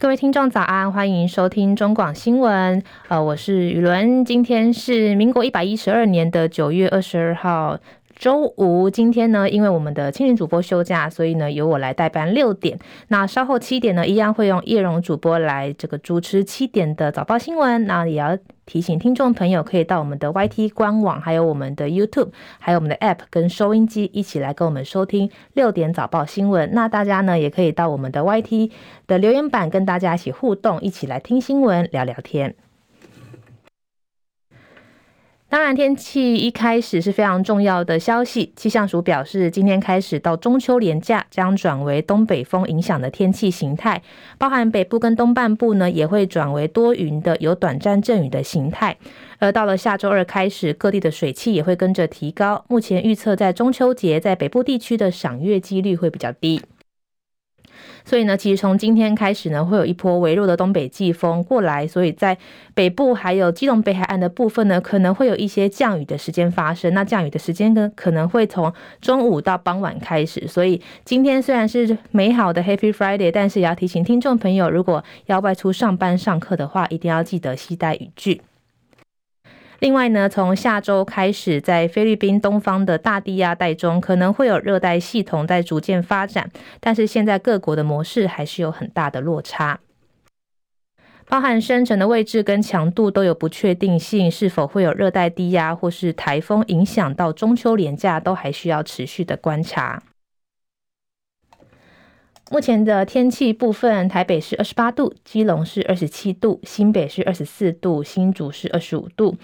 各位听众早安，欢迎收听中广新闻。呃，我是雨伦，今天是民国一百一十二年的九月二十二号。周五，今天呢，因为我们的青年主播休假，所以呢，由我来代班六点。那稍后七点呢，一样会用叶荣主播来这个主持七点的早报新闻。那也要提醒听众朋友，可以到我们的 YT 官网，还有我们的 YouTube，还有我们的 App 跟收音机一起来跟我们收听六点早报新闻。那大家呢，也可以到我们的 YT 的留言板跟大家一起互动，一起来听新闻，聊聊天。当然，天气一开始是非常重要的消息。气象署表示，今天开始到中秋连假将转为东北风影响的天气形态，包含北部跟东半部呢，也会转为多云的有短暂阵雨的形态。而到了下周二开始，各地的水汽也会跟着提高。目前预测在中秋节，在北部地区的赏月几率会比较低。所以呢，其实从今天开始呢，会有一波微弱的东北季风过来，所以在北部还有基隆北海岸的部分呢，可能会有一些降雨的时间发生。那降雨的时间呢，可能会从中午到傍晚开始。所以今天虽然是美好的 Happy Friday，但是也要提醒听众朋友，如果要外出上班上课的话，一定要记得携带雨具。另外呢，从下周开始，在菲律宾东方的大低压带中，可能会有热带系统在逐渐发展，但是现在各国的模式还是有很大的落差，包含生成的位置跟强度都有不确定性，是否会有热带低压或是台风影响到中秋连假，都还需要持续的观察。目前的天气部分，台北是二十八度，基隆是二十七度，新北是二十四度，新竹是二十五度。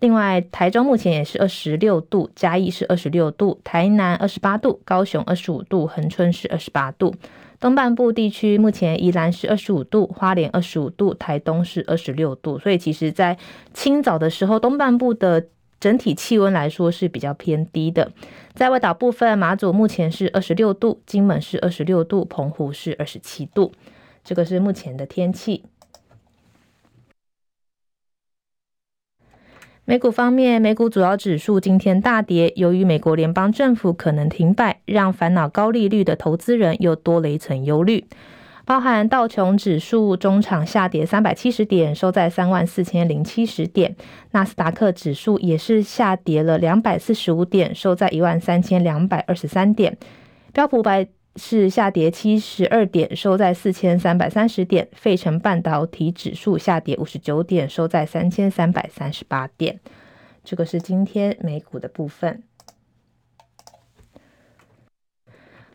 另外，台中目前也是二十六度，嘉义是二十六度，台南二十八度，高雄二十五度，恒春是二十八度。东半部地区目前宜兰是二十五度，花莲二十五度，台东是二十六度。所以，其实，在清早的时候，东半部的整体气温来说是比较偏低的。在外岛部分，马祖目前是二十六度，金门是二十六度，澎湖是二十七度。这个是目前的天气。美股方面，美股主要指数今天大跌，由于美国联邦政府可能停摆，让烦恼高利率的投资人又多了一层忧虑。包含道琼指数中场下跌三百七十点，收在三万四千零七十点；纳斯达克指数也是下跌了两百四十五点，收在一万三千两百二十三点；标普百是下跌七十二点，收在四千三百三十点。费城半导体指数下跌五十九点，收在三千三百三十八点。这个是今天美股的部分。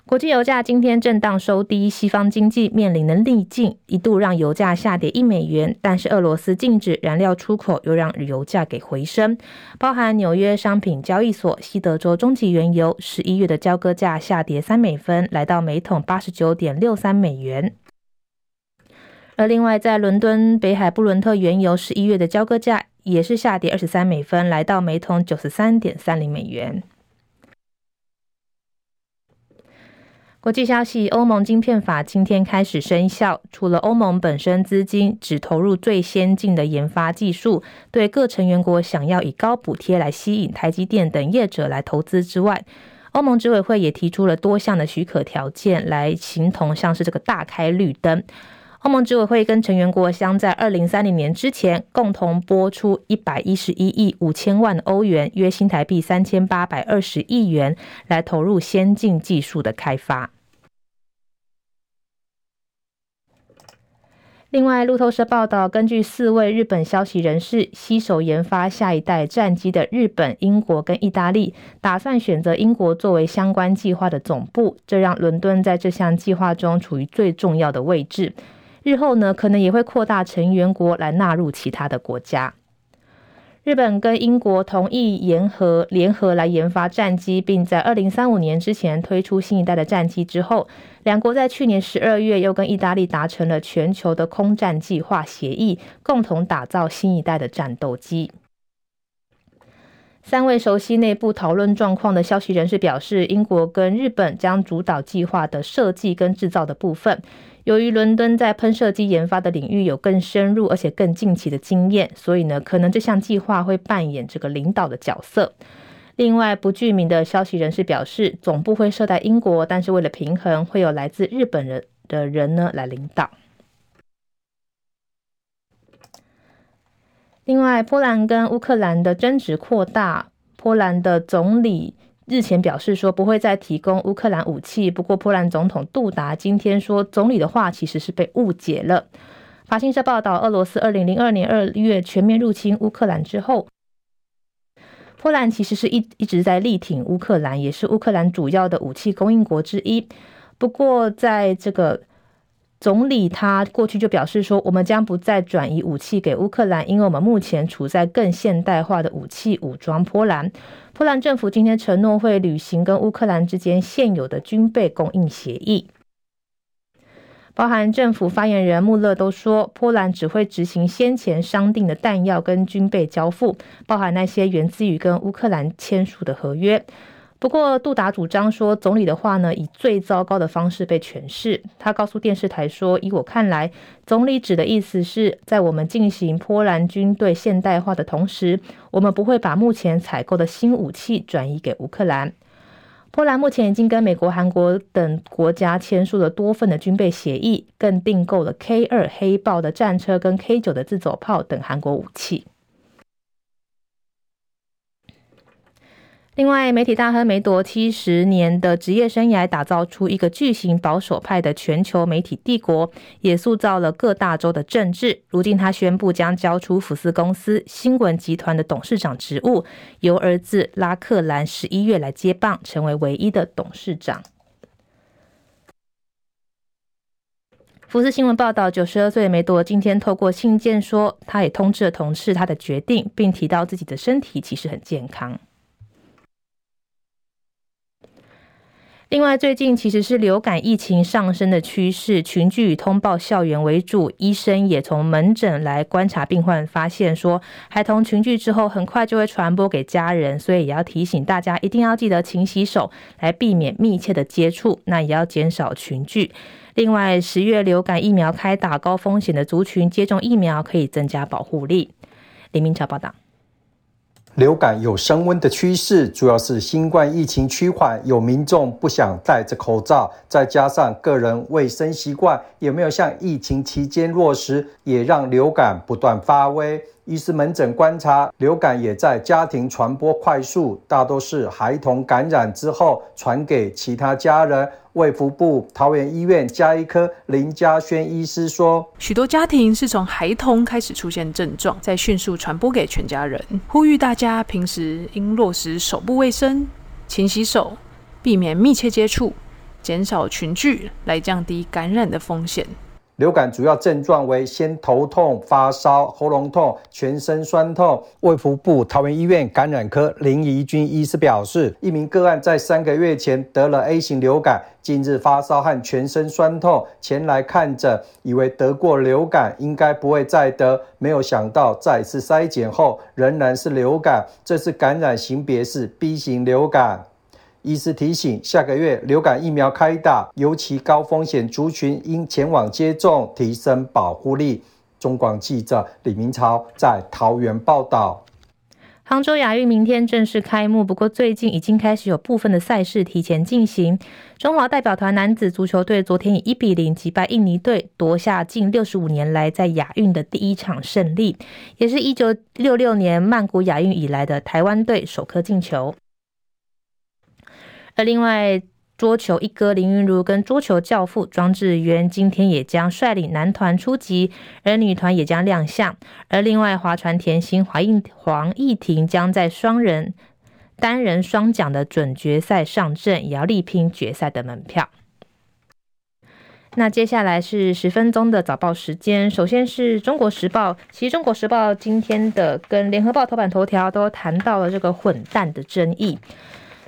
国际油价今天震荡收低，西方经济面临的逆境，一度让油价下跌一美元。但是俄罗斯禁止燃料出口，又让油价给回升。包含纽约商品交易所西德州中级原油十一月的交割价下跌三美分，来到每桶八十九点六三美元。而另外在伦敦北海布伦特原油十一月的交割价也是下跌二十三美分，来到每桶九十三点三零美元。国际消息：欧盟晶片法今天开始生效。除了欧盟本身资金只投入最先进的研发技术，对各成员国想要以高补贴来吸引台积电等业者来投资之外，欧盟执委会也提出了多项的许可条件，来形同像是这个大开绿灯。欧盟执委会跟成员国将在二零三零年之前共同拨出一百一十一亿五千万欧元，约新台币三千八百二十亿元，来投入先进技术的开发。另外，路透社报道，根据四位日本消息人士，携手研发下一代战机的日本、英国跟意大利，打算选择英国作为相关计划的总部，这让伦敦在这项计划中处于最重要的位置。日后呢，可能也会扩大成员国来纳入其他的国家。日本跟英国同意联合联合来研发战机，并在二零三五年之前推出新一代的战机之后，两国在去年十二月又跟意大利达成了全球的空战计划协议，共同打造新一代的战斗机。三位熟悉内部讨论状况的消息人士表示，英国跟日本将主导计划的设计跟制造的部分。由于伦敦在喷射机研发的领域有更深入而且更近期的经验所以呢可能这项计划会扮演这个领导的角色。另外不具名的消息人士表示总部会设在英国但是为了平衡会有来自日本人的人呢来领导。另外波兰跟乌克兰的争执扩大波兰的总理日前表示说不会再提供乌克兰武器。不过，波兰总统杜达今天说，总理的话其实是被误解了。法新社报道，俄罗斯二零零二年二月全面入侵乌克兰之后，波兰其实是一一直在力挺乌克兰，也是乌克兰主要的武器供应国之一。不过，在这个总理他过去就表示说，我们将不再转移武器给乌克兰，因为我们目前处在更现代化的武器武装波兰。波兰政府今天承诺会履行跟乌克兰之间现有的军备供应协议。包含政府发言人穆勒都说，波兰只会执行先前商定的弹药跟军备交付，包含那些源自于跟乌克兰签署的合约。不过，杜达主张说，总理的话呢，以最糟糕的方式被诠释。他告诉电视台说：“以我看来，总理指的意思是在我们进行波兰军队现代化的同时，我们不会把目前采购的新武器转移给乌克兰。”波兰目前已经跟美国、韩国等国家签署了多份的军备协议，更订购了 K 二黑豹的战车跟 K 九的自走炮等韩国武器。另外，媒体大亨梅铎七十年的职业生涯，打造出一个巨型保守派的全球媒体帝国，也塑造了各大洲的政治。如今，他宣布将交出福斯公司新闻集团的董事长职务，由儿子拉克兰十一月来接棒，成为唯一的董事长。福斯新闻报道，九十二岁的梅多今天透过信件说，他也通知了同事他的决定，并提到自己的身体其实很健康。另外，最近其实是流感疫情上升的趋势，群聚与通报校园为主。医生也从门诊来观察病患，发现说，孩童群聚之后，很快就会传播给家人，所以也要提醒大家，一定要记得勤洗手，来避免密切的接触。那也要减少群聚。另外，十月流感疫苗开打，高风险的族群接种疫苗可以增加保护力。李明桥报道。流感有升温的趋势，主要是新冠疫情趋缓，有民众不想戴着口罩，再加上个人卫生习惯也没有像疫情期间落实，也让流感不断发威。医师门诊观察，流感也在家庭传播快速，大多是孩童感染之后传给其他家人。卫福部桃园医院家医科林嘉轩医师说：“许多家庭是从孩童开始出现症状，再迅速传播给全家人。呼吁大家平时应落实手部卫生、勤洗手，避免密切接触，减少群聚，来降低感染的风险。”流感主要症状为先头痛、发烧、喉咙痛、全身酸痛。卫福部桃园医院感染科林怡君医师表示，一名个案在三个月前得了 A 型流感，近日发烧和全身酸痛，前来看诊，以为得过流感，应该不会再得，没有想到再次筛检后仍然是流感，这次感染型别是 B 型流感。医师提醒，下个月流感疫苗开打，尤其高风险族群应前往接种，提升保护力。中广记者李明超在桃园报道。杭州亚运明天正式开幕，不过最近已经开始有部分的赛事提前进行。中华代表团男子足球队昨天以一比零击败印尼队，夺下近六十五年来在亚运的第一场胜利，也是一九六六年曼谷亚运以来的台湾队首颗进球。而另外，桌球一哥林云儒跟桌球教父庄智渊今天也将率领男团出击，而女团也将亮相。而另外，划船甜心黄义黄义婷将在双人、单人双桨的准决赛上阵，也要力拼决赛的门票。那接下来是十分钟的早报时间，首先是中国时报，其实中国时报今天的跟联合报头版头条都谈到了这个混蛋的争议。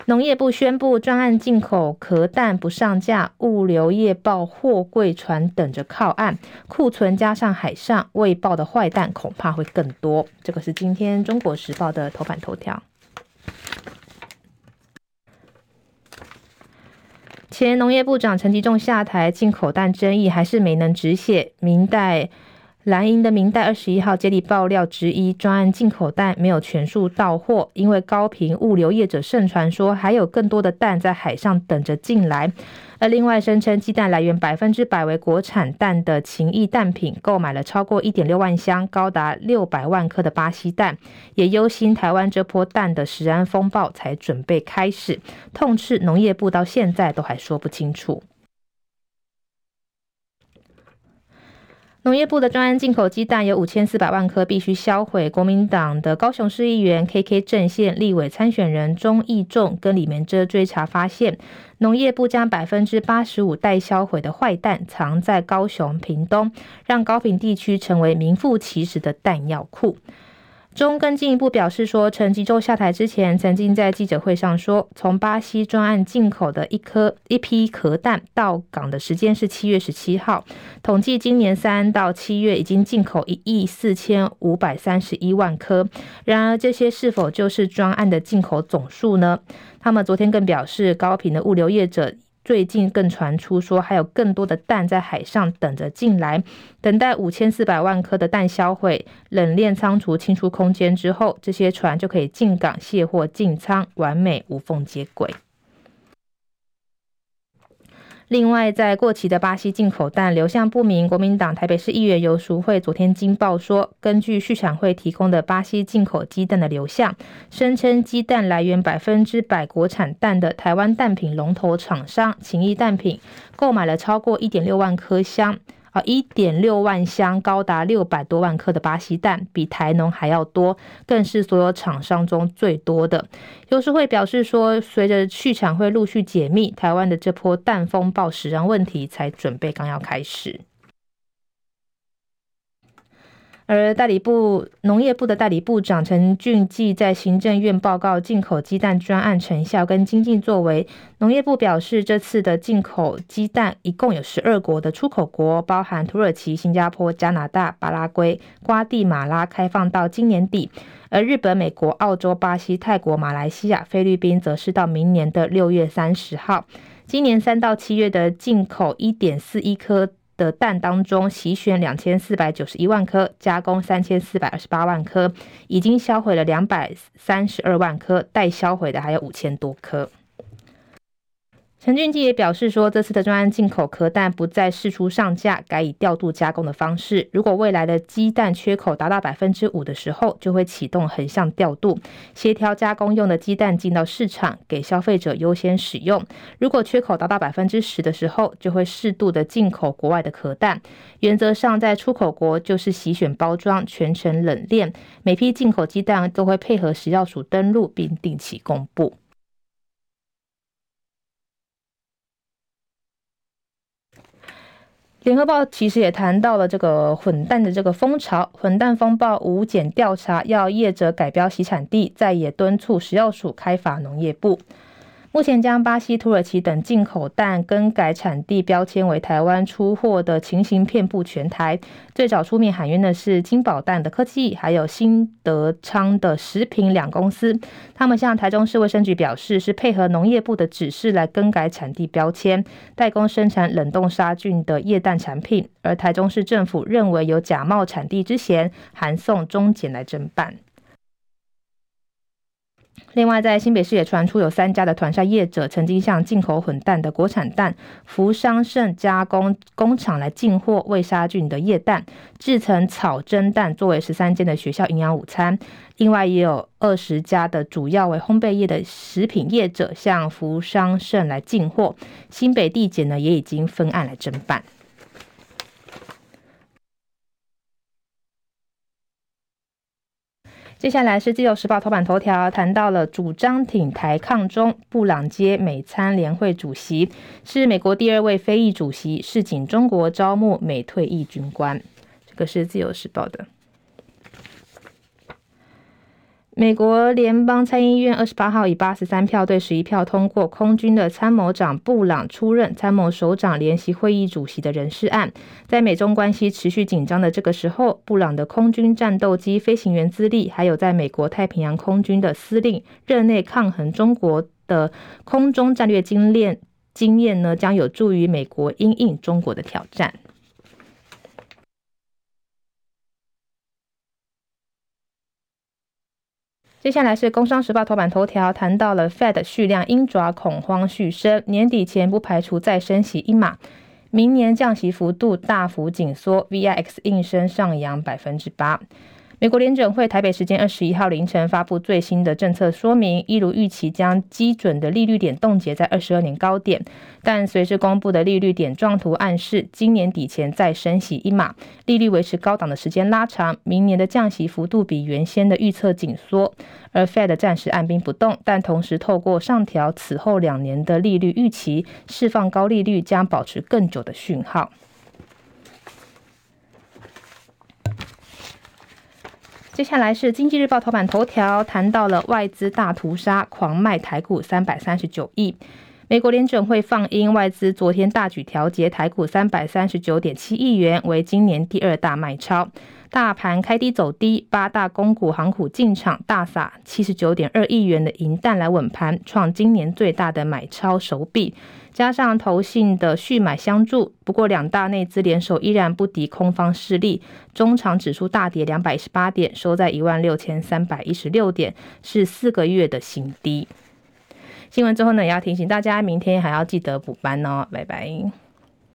农业部宣布专案进口壳蛋不上架，物流业报货柜船等着靠岸，库存加上海上未报的坏蛋恐怕会更多。这个是今天中国时报的头版头条。前农业部长陈吉仲下台，进口蛋争议还是没能止血。明代蓝营的明代二十一号接力爆料之一，专案进口蛋没有全数到货，因为高频物流业者盛传说还有更多的蛋在海上等着进来。而另外声称鸡蛋来源百分之百为国产蛋的情谊蛋品，购买了超过一点六万箱、高达六百万颗的巴西蛋，也忧心台湾这波蛋的食安风暴才准备开始，痛斥农业部到现在都还说不清楚。农业部的专案进口鸡蛋有五千四百万颗，必须销毁。国民党的高雄市议员 KK 阵线立委参选人钟义仲跟李明哲追查发现，农业部将百分之八十五待销毁的坏蛋藏在高雄屏东，让高屏地区成为名副其实的弹药库。中更进一步表示说，陈吉州下台之前，曾经在记者会上说，从巴西专案进口的一颗一批壳弹到港的时间是七月十七号，统计今年三到七月已经进口一亿四千五百三十一万颗。然而，这些是否就是专案的进口总数呢？他们昨天更表示，高频的物流业者。最近更传出说，还有更多的蛋在海上等着进来，等待五千四百万颗的蛋销毁、冷链仓储清出空间之后，这些船就可以进港卸货进仓，完美无缝接轨。另外，在过期的巴西进口蛋流向不明，国民党台北市议员游淑慧昨天惊爆说，根据畜产会提供的巴西进口鸡蛋的流向，声称鸡蛋来源百分之百国产蛋的台湾蛋品龙头厂商情谊蛋品，购买了超过一点六万颗箱。一点六万箱，高达六百多万颗的巴西蛋，比台农还要多，更是所有厂商中最多的。优是会表示说，随着去产会陆续解密，台湾的这波蛋风暴食安问题才准备刚要开始。而代理部农业部的代理部长陈俊记在行政院报告进口鸡蛋专案成效跟经济作为。农业部表示，这次的进口鸡蛋一共有十二国的出口国，包含土耳其、新加坡、加拿大、巴拉圭、瓜地马拉，开放到今年底；而日本、美国、澳洲、巴西、泰国、马来西亚、菲律宾则是到明年的六月三十号。今年三到七月的进口一点四亿颗。的蛋当中，洗选两千四百九十一万颗，加工三千四百二十八万颗，已经销毁了两百三十二万颗，待销毁的还有五千多颗。陈俊基也表示说，这次的专案进口壳蛋不再释出上架，改以调度加工的方式。如果未来的鸡蛋缺口达到百分之五的时候，就会启动横向调度，协调加工用的鸡蛋进到市场，给消费者优先使用。如果缺口达到百分之十的时候，就会适度的进口国外的壳蛋。原则上，在出口国就是洗选包装，全程冷链。每批进口鸡蛋都会配合食药署登录，并定期公布。联合报其实也谈到了这个混蛋的这个风潮，混蛋风暴无检调查，要业者改标洗产地，再也敦促食药署开发农业部。目前将巴西、土耳其等进口蛋更改产地标签为台湾出货的情形遍布全台。最早出面喊冤的是金宝蛋的科技，还有新德昌的食品两公司。他们向台中市卫生局表示，是配合农业部的指示来更改产地标签，代工生产冷冻杀菌的液氮产品。而台中市政府认为有假冒产地之嫌，函送中检来侦办。另外，在新北市也传出有三家的团膳业者曾经向进口混蛋的国产蛋福商盛加工工厂来进货未杀菌的液蛋，制成草蒸蛋作为十三间的学校营养午餐。另外，也有二十家的主要为烘焙业的食品业者向福商盛来进货。新北地检呢也已经分案来侦办。接下来是《自由时报》头版头条，谈到了主张挺台抗中，布朗街美参联会主席，是美国第二位非裔主席，是仅中国招募美退役军官。这个是《自由时报》的。美国联邦参议院二十八号以八十三票对十一票通过空军的参谋长布朗出任参谋首长联席会议主席的人事案。在美中关系持续紧张的这个时候，布朗的空军战斗机飞行员资历，还有在美国太平洋空军的司令任内抗衡中国的空中战略经验经验呢，将有助于美国因应中国的挑战。接下来是《工商时报》头版头条，谈到了 Fed 续量鹰爪恐慌续升，年底前不排除再升息一码，明年降息幅度大幅紧缩，VIX 应声上扬百分之八。美国联准会台北时间二十一号凌晨发布最新的政策说明，一如预期将基准的利率点冻结在二十二年高点，但随之公布的利率点状图暗示，今年底前再升息一码，利率维持高档的时间拉长，明年的降息幅度比原先的预测紧缩，而 Fed 暂时按兵不动，但同时透过上调此后两年的利率预期，释放高利率将保持更久的讯号。接下来是《经济日报》头版头条，谈到了外资大屠杀，狂卖台股三百三十九亿。美国联准会放鹰，外资昨天大举调节台股三百三十九点七亿元，为今年第二大卖超。大盘开低走低，八大公股行股进场大撒七十九点二亿元的银弹来稳盘，创今年最大的买超手笔。加上投信的续买相助，不过两大内资联手依然不敌空方势力，中场指数大跌两百一十八点，收在一万六千三百一十六点，是四个月的新低。新闻之后呢，也要提醒大家，明天还要记得补班哦，拜拜。